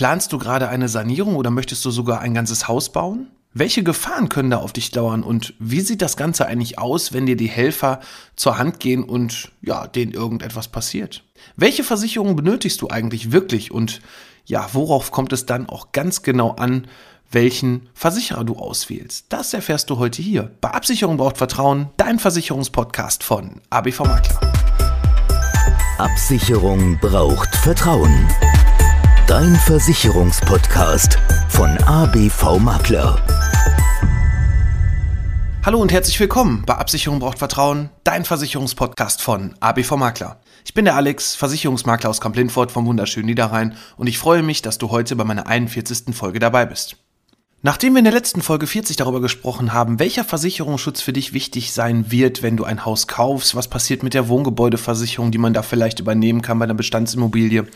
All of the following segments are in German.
Planst du gerade eine Sanierung oder möchtest du sogar ein ganzes Haus bauen? Welche Gefahren können da auf dich dauern und wie sieht das Ganze eigentlich aus, wenn dir die Helfer zur Hand gehen und ja, denen irgendetwas passiert? Welche Versicherungen benötigst du eigentlich wirklich und ja, worauf kommt es dann auch ganz genau an, welchen Versicherer du auswählst? Das erfährst du heute hier. Bei Absicherung braucht Vertrauen, dein Versicherungspodcast von ABV Makler. Absicherung braucht Vertrauen. Dein Versicherungspodcast von ABV Makler. Hallo und herzlich willkommen bei Absicherung braucht Vertrauen, dein Versicherungspodcast von ABV Makler. Ich bin der Alex, Versicherungsmakler aus Kamp-Lindfort vom wunderschönen Niederrhein und ich freue mich, dass du heute bei meiner 41. Folge dabei bist. Nachdem wir in der letzten Folge 40 darüber gesprochen haben, welcher Versicherungsschutz für dich wichtig sein wird, wenn du ein Haus kaufst, was passiert mit der Wohngebäudeversicherung, die man da vielleicht übernehmen kann bei einer Bestandsimmobilie,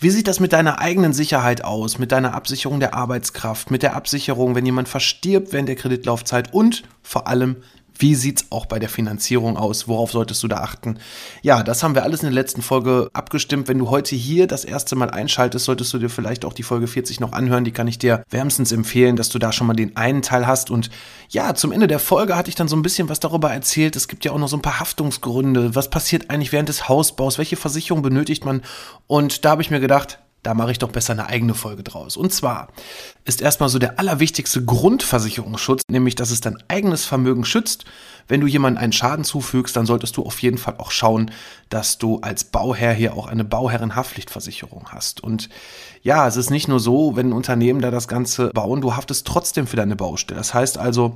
wie sieht das mit deiner eigenen Sicherheit aus, mit deiner Absicherung der Arbeitskraft, mit der Absicherung, wenn jemand verstirbt während der Kreditlaufzeit und vor allem, wie sieht's auch bei der Finanzierung aus? Worauf solltest du da achten? Ja, das haben wir alles in der letzten Folge abgestimmt. Wenn du heute hier das erste Mal einschaltest, solltest du dir vielleicht auch die Folge 40 noch anhören. Die kann ich dir wärmstens empfehlen, dass du da schon mal den einen Teil hast. Und ja, zum Ende der Folge hatte ich dann so ein bisschen was darüber erzählt. Es gibt ja auch noch so ein paar Haftungsgründe. Was passiert eigentlich während des Hausbaus? Welche Versicherung benötigt man? Und da habe ich mir gedacht, da mache ich doch besser eine eigene Folge draus. Und zwar ist erstmal so der allerwichtigste Grundversicherungsschutz, nämlich dass es dein eigenes Vermögen schützt. Wenn du jemandem einen Schaden zufügst, dann solltest du auf jeden Fall auch schauen, dass du als Bauherr hier auch eine Bauherrenhaftpflichtversicherung hast. Und ja, es ist nicht nur so, wenn Unternehmen da das Ganze bauen, du haftest trotzdem für deine Baustelle. Das heißt also,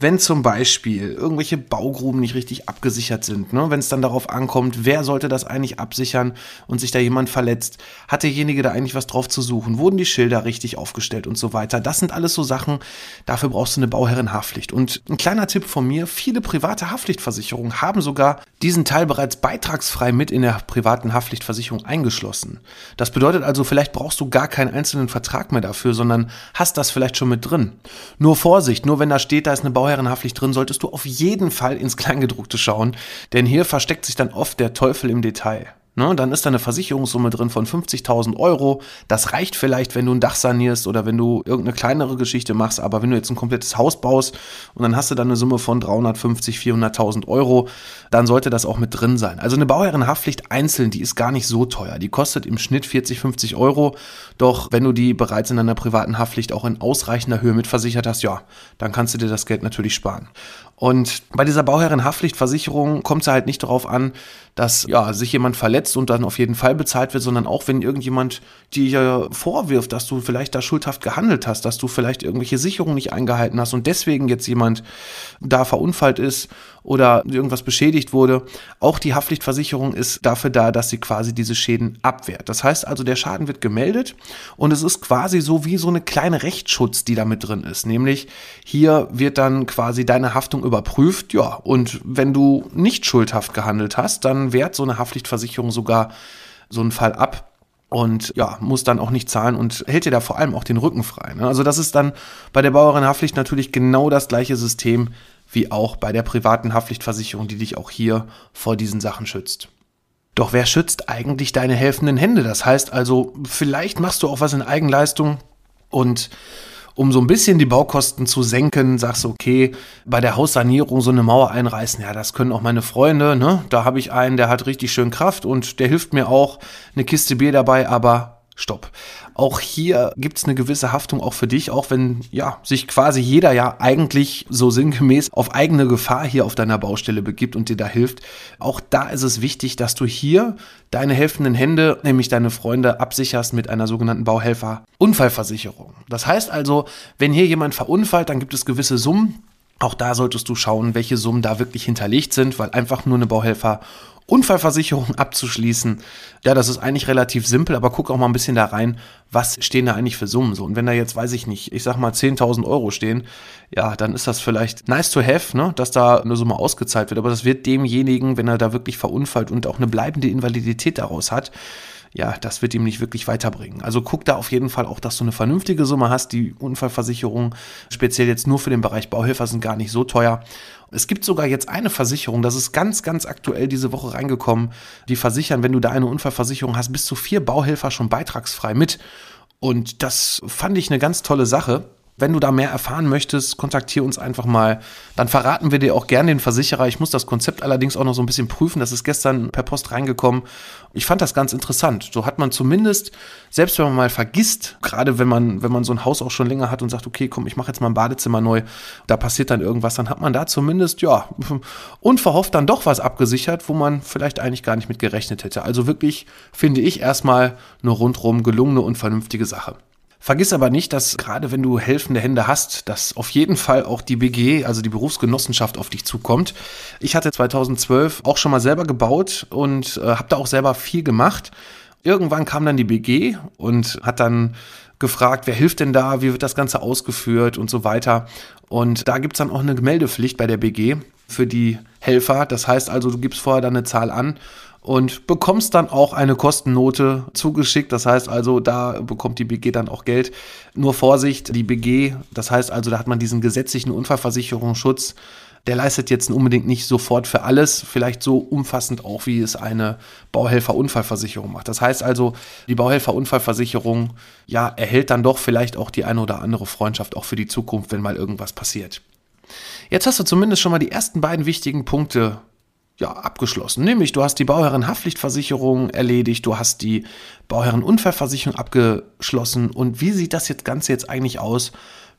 wenn zum Beispiel irgendwelche Baugruben nicht richtig abgesichert sind, ne, wenn es dann darauf ankommt, wer sollte das eigentlich absichern und sich da jemand verletzt, hat derjenige da eigentlich was drauf zu suchen, wurden die Schilder richtig aufgestellt und so weiter. Das sind alles so Sachen, dafür brauchst du eine Bauherrenhaftpflicht. Und ein kleiner Tipp von mir, viele private Haftpflichtversicherungen haben sogar diesen Teil bereits beitragsfrei mit in der privaten Haftpflichtversicherung eingeschlossen. Das bedeutet also, vielleicht brauchst du gar keinen einzelnen Vertrag mehr dafür, sondern hast das vielleicht schon mit drin. Nur Vorsicht, nur wenn da steht, da ist eine Bauherrenhaftpflicht drin, solltest du auf jeden Fall ins Kleingedruckte schauen, denn hier versteckt sich dann oft der Teufel im Detail. Ne, dann ist da eine Versicherungssumme drin von 50.000 Euro. Das reicht vielleicht, wenn du ein Dach sanierst oder wenn du irgendeine kleinere Geschichte machst. Aber wenn du jetzt ein komplettes Haus baust und dann hast du dann eine Summe von 350, 400.000 Euro, dann sollte das auch mit drin sein. Also eine Bauherrenhaftpflicht einzeln, die ist gar nicht so teuer. Die kostet im Schnitt 40, 50 Euro. Doch wenn du die bereits in einer privaten Haftpflicht auch in ausreichender Höhe mitversichert hast, ja, dann kannst du dir das Geld natürlich sparen. Und bei dieser Bauherrenhaftpflichtversicherung kommt es halt nicht darauf an, dass ja, sich jemand verletzt und dann auf jeden Fall bezahlt wird, sondern auch wenn irgendjemand dir vorwirft, dass du vielleicht da schuldhaft gehandelt hast, dass du vielleicht irgendwelche Sicherungen nicht eingehalten hast und deswegen jetzt jemand da verunfallt ist oder irgendwas beschädigt wurde. Auch die Haftpflichtversicherung ist dafür da, dass sie quasi diese Schäden abwehrt. Das heißt also, der Schaden wird gemeldet und es ist quasi so wie so eine kleine Rechtsschutz, die da mit drin ist. Nämlich hier wird dann quasi deine Haftung überprüft, ja, und wenn du nicht schuldhaft gehandelt hast, dann wehrt so eine Haftpflichtversicherung sogar so einen Fall ab und ja, muss dann auch nicht zahlen und hält dir da vor allem auch den Rücken frei. Ne? Also das ist dann bei der Bauherrenhaftpflicht natürlich genau das gleiche System wie auch bei der privaten Haftpflichtversicherung, die dich auch hier vor diesen Sachen schützt. Doch wer schützt eigentlich deine helfenden Hände? Das heißt also, vielleicht machst du auch was in Eigenleistung und um so ein bisschen die Baukosten zu senken, sagst du, okay, bei der Haussanierung so eine Mauer einreißen, ja, das können auch meine Freunde, ne? Da habe ich einen, der hat richtig schön Kraft und der hilft mir auch, eine Kiste Bier dabei, aber stopp. Auch hier gibt es eine gewisse Haftung auch für dich, auch wenn ja sich quasi jeder ja eigentlich so sinngemäß auf eigene Gefahr hier auf deiner Baustelle begibt und dir da hilft. Auch da ist es wichtig, dass du hier deine helfenden Hände, nämlich deine Freunde, absicherst mit einer sogenannten Bauhelfer-Unfallversicherung. Das heißt also, wenn hier jemand verunfallt, dann gibt es gewisse Summen. Auch da solltest du schauen, welche Summen da wirklich hinterlegt sind, weil einfach nur eine Bauhelfer Unfallversicherung abzuschließen. Ja, das ist eigentlich relativ simpel, aber guck auch mal ein bisschen da rein, was stehen da eigentlich für Summen so. Und wenn da jetzt, weiß ich nicht, ich sag mal 10.000 Euro stehen, ja, dann ist das vielleicht nice to have, ne, dass da eine Summe ausgezahlt wird. Aber das wird demjenigen, wenn er da wirklich verunfallt und auch eine bleibende Invalidität daraus hat, ja, das wird ihm nicht wirklich weiterbringen. Also guck da auf jeden Fall auch, dass du eine vernünftige Summe hast. Die Unfallversicherung, speziell jetzt nur für den Bereich Bauhilfe, sind gar nicht so teuer. Es gibt sogar jetzt eine Versicherung, das ist ganz, ganz aktuell diese Woche reingekommen, die versichern, wenn du da eine Unfallversicherung hast, bis zu vier Bauhelfer schon beitragsfrei mit. Und das fand ich eine ganz tolle Sache. Wenn du da mehr erfahren möchtest, kontaktiere uns einfach mal. Dann verraten wir dir auch gerne den Versicherer. Ich muss das Konzept allerdings auch noch so ein bisschen prüfen. Das ist gestern per Post reingekommen. Ich fand das ganz interessant. So hat man zumindest, selbst wenn man mal vergisst, gerade wenn man, wenn man so ein Haus auch schon länger hat und sagt, okay, komm, ich mache jetzt mal ein Badezimmer neu, da passiert dann irgendwas, dann hat man da zumindest, ja, unverhofft dann doch was abgesichert, wo man vielleicht eigentlich gar nicht mit gerechnet hätte. Also wirklich, finde ich, erstmal eine rundrum gelungene und vernünftige Sache. Vergiss aber nicht, dass gerade wenn du helfende Hände hast, dass auf jeden Fall auch die BG, also die Berufsgenossenschaft, auf dich zukommt. Ich hatte 2012 auch schon mal selber gebaut und äh, habe da auch selber viel gemacht. Irgendwann kam dann die BG und hat dann gefragt, wer hilft denn da, wie wird das Ganze ausgeführt und so weiter. Und da gibt's dann auch eine Meldepflicht bei der BG für die Helfer. Das heißt also, du gibst vorher dann eine Zahl an und bekommst dann auch eine Kostennote zugeschickt. Das heißt also, da bekommt die BG dann auch Geld. Nur Vorsicht, die BG, das heißt also, da hat man diesen gesetzlichen Unfallversicherungsschutz. Der leistet jetzt unbedingt nicht sofort für alles, vielleicht so umfassend auch, wie es eine Bauhelfer-Unfallversicherung macht. Das heißt also, die Bauhelfer-Unfallversicherung, ja, erhält dann doch vielleicht auch die eine oder andere Freundschaft auch für die Zukunft, wenn mal irgendwas passiert. Jetzt hast du zumindest schon mal die ersten beiden wichtigen Punkte ja, abgeschlossen. Nämlich, du hast die Bauherrenhaftpflichtversicherung erledigt, du hast die Bauherrenunfallversicherung abgeschlossen. Und wie sieht das jetzt Ganze jetzt eigentlich aus,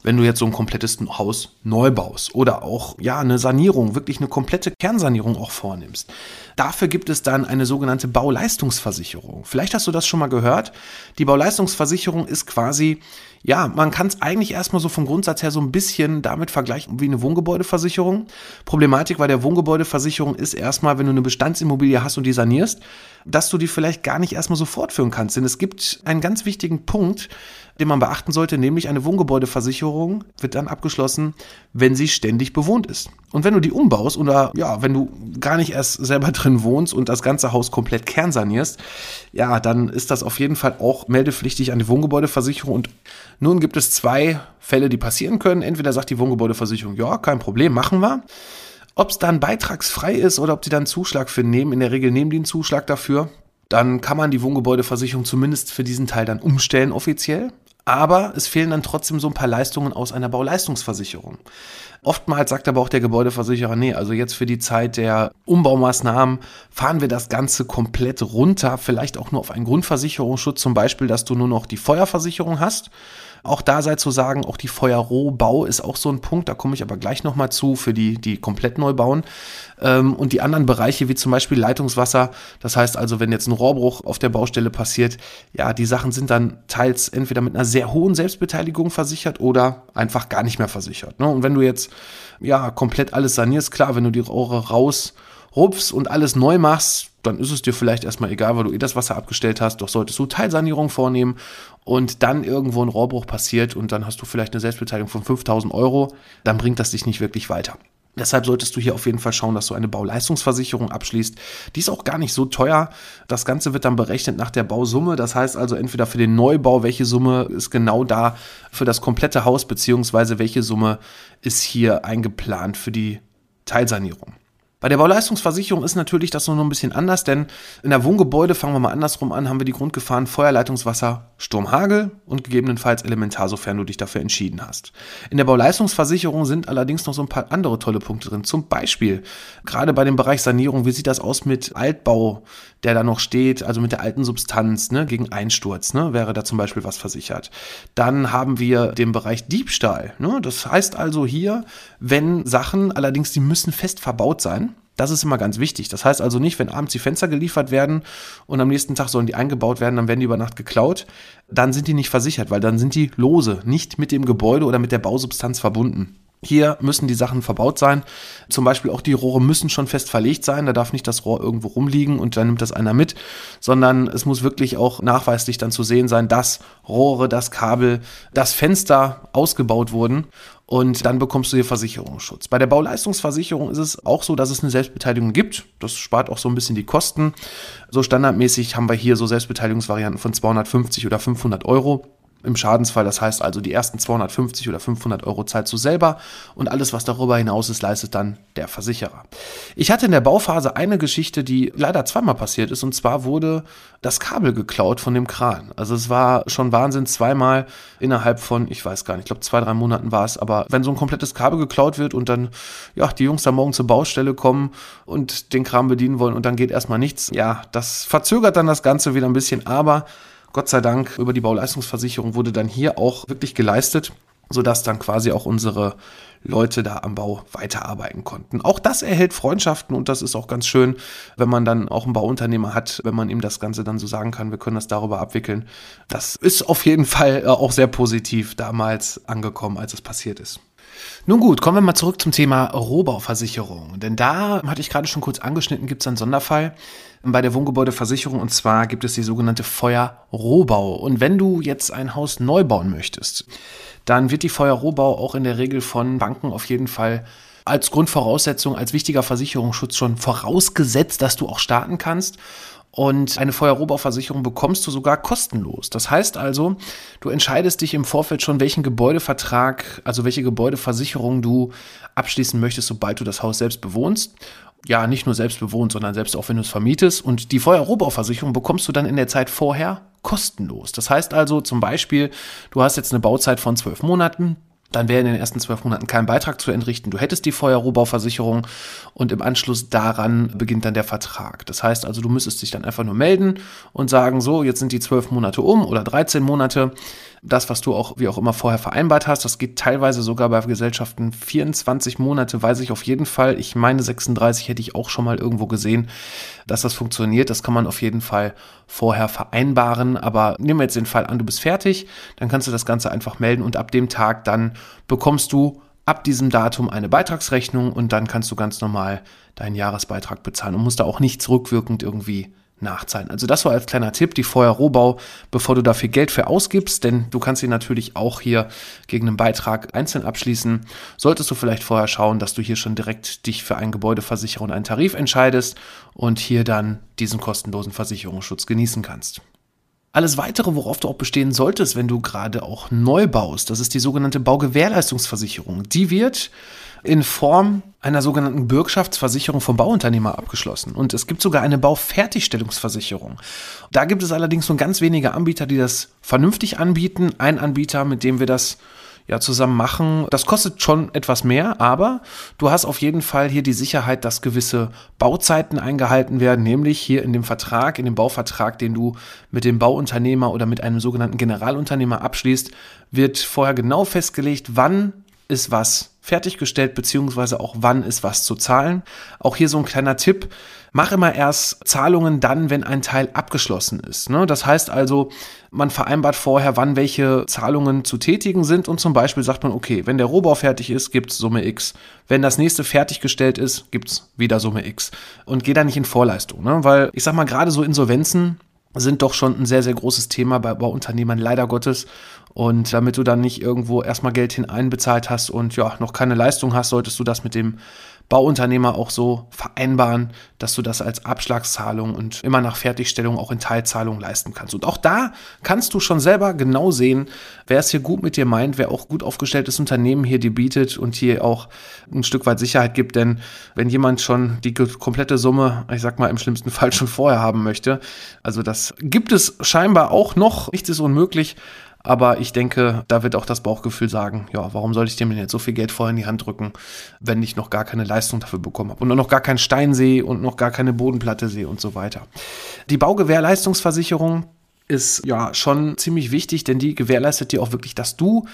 wenn du jetzt so ein komplettes Haus neu baust oder auch ja eine Sanierung, wirklich eine komplette Kernsanierung auch vornimmst. Dafür gibt es dann eine sogenannte Bauleistungsversicherung. Vielleicht hast du das schon mal gehört. Die Bauleistungsversicherung ist quasi ja, man kann es eigentlich erstmal so vom Grundsatz her so ein bisschen damit vergleichen wie eine Wohngebäudeversicherung. Problematik bei der Wohngebäudeversicherung ist erstmal, wenn du eine Bestandsimmobilie hast und die sanierst, dass du die vielleicht gar nicht erstmal so fortführen kannst. Denn es gibt einen ganz wichtigen Punkt, den man beachten sollte, nämlich eine Wohngebäudeversicherung wird dann abgeschlossen, wenn sie ständig bewohnt ist. Und wenn du die umbaust oder ja, wenn du gar nicht erst selber drin wohnst und das ganze Haus komplett kernsanierst, ja, dann ist das auf jeden Fall auch meldepflichtig an die Wohngebäudeversicherung. Und nun gibt es zwei Fälle, die passieren können. Entweder sagt die Wohngebäudeversicherung, ja, kein Problem, machen wir. Ob es dann beitragsfrei ist oder ob die dann Zuschlag für nehmen, in der Regel nehmen die einen Zuschlag dafür, dann kann man die Wohngebäudeversicherung zumindest für diesen Teil dann umstellen offiziell. Aber es fehlen dann trotzdem so ein paar Leistungen aus einer Bauleistungsversicherung. Oftmals sagt aber auch der Gebäudeversicherer, nee, also jetzt für die Zeit der Umbaumaßnahmen fahren wir das Ganze komplett runter, vielleicht auch nur auf einen Grundversicherungsschutz, zum Beispiel, dass du nur noch die Feuerversicherung hast auch da sei zu sagen, auch die Feuerrohbau ist auch so ein Punkt, da komme ich aber gleich nochmal zu, für die, die komplett neu bauen. Ähm, und die anderen Bereiche, wie zum Beispiel Leitungswasser, das heißt also, wenn jetzt ein Rohrbruch auf der Baustelle passiert, ja, die Sachen sind dann teils entweder mit einer sehr hohen Selbstbeteiligung versichert oder einfach gar nicht mehr versichert. Ne? Und wenn du jetzt ja komplett alles sanierst, klar, wenn du die Rohre rausrupfst und alles neu machst, dann ist es dir vielleicht erstmal egal, weil du eh das Wasser abgestellt hast. Doch solltest du Teilsanierung vornehmen und dann irgendwo ein Rohrbruch passiert und dann hast du vielleicht eine Selbstbeteiligung von 5000 Euro, dann bringt das dich nicht wirklich weiter. Deshalb solltest du hier auf jeden Fall schauen, dass du eine Bauleistungsversicherung abschließt. Die ist auch gar nicht so teuer. Das Ganze wird dann berechnet nach der Bausumme. Das heißt also entweder für den Neubau, welche Summe ist genau da für das komplette Haus, beziehungsweise welche Summe ist hier eingeplant für die Teilsanierung. Bei der Bauleistungsversicherung ist natürlich das noch ein bisschen anders, denn in der Wohngebäude, fangen wir mal andersrum an, haben wir die Grundgefahren Feuerleitungswasser, Sturm, Hagel und gegebenenfalls Elementar, sofern du dich dafür entschieden hast. In der Bauleistungsversicherung sind allerdings noch so ein paar andere tolle Punkte drin. Zum Beispiel, gerade bei dem Bereich Sanierung, wie sieht das aus mit Altbau, der da noch steht, also mit der alten Substanz, ne, gegen Einsturz, ne, wäre da zum Beispiel was versichert. Dann haben wir den Bereich Diebstahl. Ne, das heißt also hier, wenn Sachen, allerdings die müssen fest verbaut sein, das ist immer ganz wichtig. Das heißt also nicht, wenn abends die Fenster geliefert werden und am nächsten Tag sollen die eingebaut werden, dann werden die über Nacht geklaut, dann sind die nicht versichert, weil dann sind die lose, nicht mit dem Gebäude oder mit der Bausubstanz verbunden. Hier müssen die Sachen verbaut sein. Zum Beispiel auch die Rohre müssen schon fest verlegt sein. Da darf nicht das Rohr irgendwo rumliegen und dann nimmt das einer mit, sondern es muss wirklich auch nachweislich dann zu sehen sein, dass Rohre, das Kabel, das Fenster ausgebaut wurden und dann bekommst du hier Versicherungsschutz. Bei der Bauleistungsversicherung ist es auch so, dass es eine Selbstbeteiligung gibt. Das spart auch so ein bisschen die Kosten. So standardmäßig haben wir hier so Selbstbeteiligungsvarianten von 250 oder 500 Euro. Im Schadensfall. Das heißt also, die ersten 250 oder 500 Euro zahlst du selber und alles, was darüber hinaus ist, leistet dann der Versicherer. Ich hatte in der Bauphase eine Geschichte, die leider zweimal passiert ist und zwar wurde das Kabel geklaut von dem Kran. Also es war schon Wahnsinn, zweimal innerhalb von, ich weiß gar nicht, ich glaube zwei, drei Monaten war es, aber wenn so ein komplettes Kabel geklaut wird und dann, ja, die Jungs da morgen zur Baustelle kommen und den Kram bedienen wollen und dann geht erstmal nichts, ja, das verzögert dann das Ganze wieder ein bisschen, aber Gott sei Dank über die Bauleistungsversicherung wurde dann hier auch wirklich geleistet, sodass dann quasi auch unsere Leute da am Bau weiterarbeiten konnten. Auch das erhält Freundschaften und das ist auch ganz schön, wenn man dann auch einen Bauunternehmer hat, wenn man ihm das Ganze dann so sagen kann, wir können das darüber abwickeln. Das ist auf jeden Fall äh, auch sehr positiv damals angekommen, als es passiert ist. Nun gut, kommen wir mal zurück zum Thema Rohbauversicherung. Denn da hatte ich gerade schon kurz angeschnitten, gibt es einen Sonderfall bei der Wohngebäudeversicherung und zwar gibt es die sogenannte Feuerrohbau. Und wenn du jetzt ein Haus neu bauen möchtest, dann wird die Feuerrohbau auch in der Regel von Banken auf jeden Fall als Grundvoraussetzung, als wichtiger Versicherungsschutz schon vorausgesetzt, dass du auch starten kannst. Und eine Feuerrohbauversicherung bekommst du sogar kostenlos. Das heißt also, du entscheidest dich im Vorfeld schon, welchen Gebäudevertrag, also welche Gebäudeversicherung du abschließen möchtest, sobald du das Haus selbst bewohnst ja nicht nur selbst bewohnt, sondern selbst auch wenn du es vermietest. Und die Feuerrohbauversicherung bekommst du dann in der Zeit vorher kostenlos. Das heißt also zum Beispiel, du hast jetzt eine Bauzeit von zwölf Monaten, dann wäre in den ersten zwölf Monaten kein Beitrag zu entrichten. Du hättest die Feuerrohbauversicherung und im Anschluss daran beginnt dann der Vertrag. Das heißt also, du müsstest dich dann einfach nur melden und sagen, so, jetzt sind die zwölf Monate um oder 13 Monate das, was du auch wie auch immer vorher vereinbart hast. Das geht teilweise sogar bei Gesellschaften 24 Monate, weiß ich auf jeden Fall. Ich meine 36 hätte ich auch schon mal irgendwo gesehen, dass das funktioniert. Das kann man auf jeden Fall vorher vereinbaren. Aber nehmen wir jetzt den Fall an, du bist fertig, dann kannst du das Ganze einfach melden und ab dem Tag dann bekommst du ab diesem Datum eine Beitragsrechnung und dann kannst du ganz normal deinen Jahresbeitrag bezahlen und musst da auch nicht zurückwirkend irgendwie nachzahlen. Also das war als kleiner Tipp, die Feuerrohbau, bevor du dafür Geld für ausgibst, denn du kannst sie natürlich auch hier gegen einen Beitrag einzeln abschließen. Solltest du vielleicht vorher schauen, dass du hier schon direkt dich für einen Gebäudeversicherer und einen Tarif entscheidest und hier dann diesen kostenlosen Versicherungsschutz genießen kannst. Alles weitere, worauf du auch bestehen solltest, wenn du gerade auch neu baust, das ist die sogenannte Baugewährleistungsversicherung. Die wird in Form einer sogenannten Bürgschaftsversicherung vom Bauunternehmer abgeschlossen. Und es gibt sogar eine Baufertigstellungsversicherung. Da gibt es allerdings nur ganz wenige Anbieter, die das vernünftig anbieten. Ein Anbieter, mit dem wir das ja zusammen machen. Das kostet schon etwas mehr, aber du hast auf jeden Fall hier die Sicherheit, dass gewisse Bauzeiten eingehalten werden, nämlich hier in dem Vertrag, in dem Bauvertrag, den du mit dem Bauunternehmer oder mit einem sogenannten Generalunternehmer abschließt, wird vorher genau festgelegt, wann ist was fertiggestellt, beziehungsweise auch wann ist was zu zahlen. Auch hier so ein kleiner Tipp. Mach immer erst Zahlungen dann, wenn ein Teil abgeschlossen ist. Ne? Das heißt also, man vereinbart vorher, wann welche Zahlungen zu tätigen sind und zum Beispiel sagt man, okay, wenn der Rohbau fertig ist, gibt's Summe X. Wenn das nächste fertiggestellt ist, gibt's wieder Summe X. Und geh da nicht in Vorleistung, ne? weil ich sag mal, gerade so Insolvenzen sind doch schon ein sehr, sehr großes Thema bei, bei Unternehmern, leider Gottes. Und damit du dann nicht irgendwo erstmal Geld hineinbezahlt hast und ja, noch keine Leistung hast, solltest du das mit dem Bauunternehmer auch so vereinbaren, dass du das als Abschlagszahlung und immer nach Fertigstellung auch in Teilzahlung leisten kannst. Und auch da kannst du schon selber genau sehen, wer es hier gut mit dir meint, wer auch gut aufgestelltes Unternehmen hier dir bietet und hier auch ein Stück weit Sicherheit gibt. Denn wenn jemand schon die komplette Summe, ich sag mal im schlimmsten Fall schon vorher haben möchte, also das gibt es scheinbar auch noch, nichts ist unmöglich, aber ich denke, da wird auch das Bauchgefühl sagen, ja, warum soll ich dem denn jetzt so viel Geld vorher in die Hand drücken, wenn ich noch gar keine Leistung dafür bekommen habe und noch gar keinen Stein sehe und noch gar keine Bodenplatte sehe und so weiter. Die Baugewährleistungsversicherung ist ja schon ziemlich wichtig, denn die gewährleistet dir auch wirklich, dass du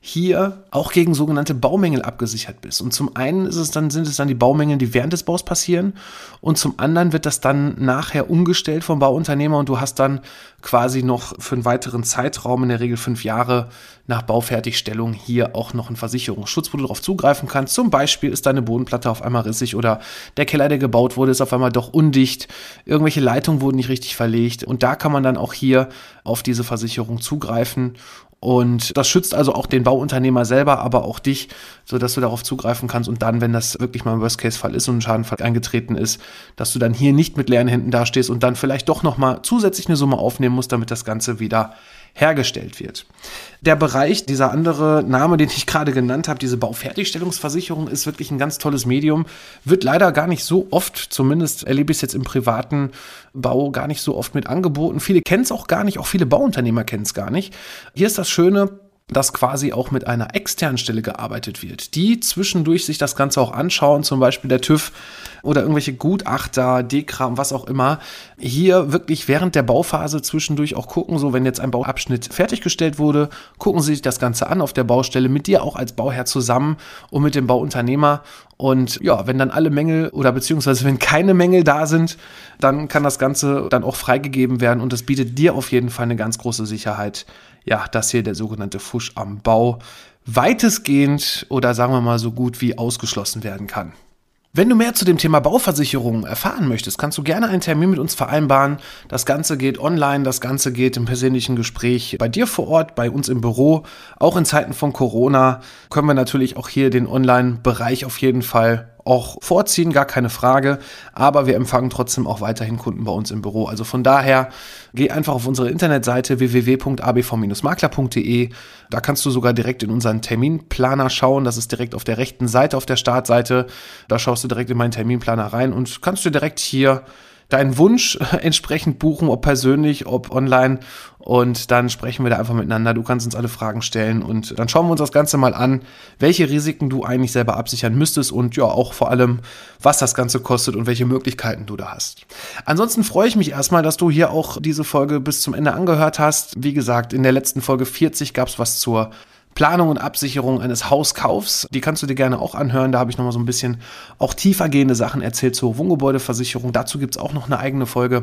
hier auch gegen sogenannte Baumängel abgesichert bist. Und zum einen ist es dann, sind es dann die Baumängel, die während des Baus passieren. Und zum anderen wird das dann nachher umgestellt vom Bauunternehmer und du hast dann quasi noch für einen weiteren Zeitraum, in der Regel fünf Jahre nach Baufertigstellung, hier auch noch einen Versicherungsschutz, wo du darauf zugreifen kannst. Zum Beispiel ist deine Bodenplatte auf einmal rissig oder der Keller, der gebaut wurde, ist auf einmal doch undicht. Irgendwelche Leitungen wurden nicht richtig verlegt. Und da kann man dann auch hier auf diese Versicherung zugreifen und das schützt also auch den Bauunternehmer selber, aber auch dich, so dass du darauf zugreifen kannst und dann, wenn das wirklich mal ein Worst-Case-Fall ist und ein Schadenfall eingetreten ist, dass du dann hier nicht mit leeren Händen dastehst und dann vielleicht doch nochmal zusätzlich eine Summe aufnehmen musst, damit das Ganze wieder hergestellt wird. Der Bereich, dieser andere Name, den ich gerade genannt habe, diese Baufertigstellungsversicherung, ist wirklich ein ganz tolles Medium. Wird leider gar nicht so oft, zumindest erlebe ich es jetzt im privaten Bau, gar nicht so oft mit angeboten. Viele kennen es auch gar nicht, auch viele Bauunternehmer kennen es gar nicht. Hier ist das Schöne, dass quasi auch mit einer externen Stelle gearbeitet wird, die zwischendurch sich das Ganze auch anschauen, zum Beispiel der TÜV oder irgendwelche Gutachter, Dekram, was auch immer, hier wirklich während der Bauphase zwischendurch auch gucken, so wenn jetzt ein Bauabschnitt fertiggestellt wurde, gucken sie sich das Ganze an auf der Baustelle mit dir auch als Bauherr zusammen und mit dem Bauunternehmer. Und ja, wenn dann alle Mängel oder beziehungsweise wenn keine Mängel da sind, dann kann das Ganze dann auch freigegeben werden und das bietet dir auf jeden Fall eine ganz große Sicherheit, ja, dass hier der sogenannte Fusch am Bau weitestgehend oder sagen wir mal so gut wie ausgeschlossen werden kann. Wenn du mehr zu dem Thema Bauversicherung erfahren möchtest, kannst du gerne einen Termin mit uns vereinbaren. Das Ganze geht online, das Ganze geht im persönlichen Gespräch bei dir vor Ort, bei uns im Büro. Auch in Zeiten von Corona können wir natürlich auch hier den Online-Bereich auf jeden Fall auch vorziehen, gar keine Frage. Aber wir empfangen trotzdem auch weiterhin Kunden bei uns im Büro. Also von daher geh einfach auf unsere Internetseite www.abv-makler.de. Da kannst du sogar direkt in unseren Terminplaner schauen. Das ist direkt auf der rechten Seite auf der Startseite. Da schaust du direkt in meinen Terminplaner rein und kannst du direkt hier deinen Wunsch entsprechend buchen, ob persönlich, ob online. Und dann sprechen wir da einfach miteinander. Du kannst uns alle Fragen stellen und dann schauen wir uns das Ganze mal an, welche Risiken du eigentlich selber absichern müsstest und ja auch vor allem, was das Ganze kostet und welche Möglichkeiten du da hast. Ansonsten freue ich mich erstmal, dass du hier auch diese Folge bis zum Ende angehört hast. Wie gesagt, in der letzten Folge 40 gab es was zur Planung und Absicherung eines Hauskaufs. Die kannst du dir gerne auch anhören. Da habe ich nochmal so ein bisschen auch tiefergehende Sachen erzählt zur Wohngebäudeversicherung. Dazu gibt es auch noch eine eigene Folge.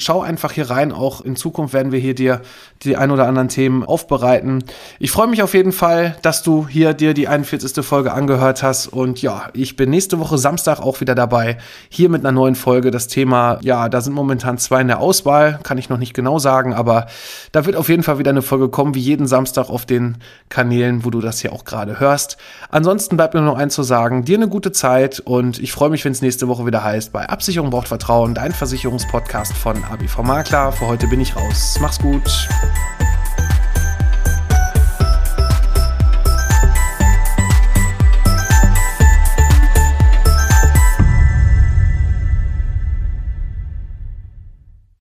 Schau einfach hier rein. Auch in Zukunft werden wir hier dir die ein oder anderen Themen aufbereiten. Ich freue mich auf jeden Fall, dass du hier dir die 41. Folge angehört hast. Und ja, ich bin nächste Woche Samstag auch wieder dabei. Hier mit einer neuen Folge. Das Thema, ja, da sind momentan zwei in der Auswahl. Kann ich noch nicht genau sagen, aber da wird auf jeden Fall wieder eine Folge kommen, wie jeden Samstag auf den Kanälen, wo du das hier auch gerade hörst. Ansonsten bleibt mir noch eins zu sagen. Dir eine gute Zeit und ich freue mich, wenn es nächste Woche wieder heißt, bei Absicherung braucht Vertrauen, dein Versicherungspodcast von ABV Makler. Für heute bin ich raus. Mach's gut.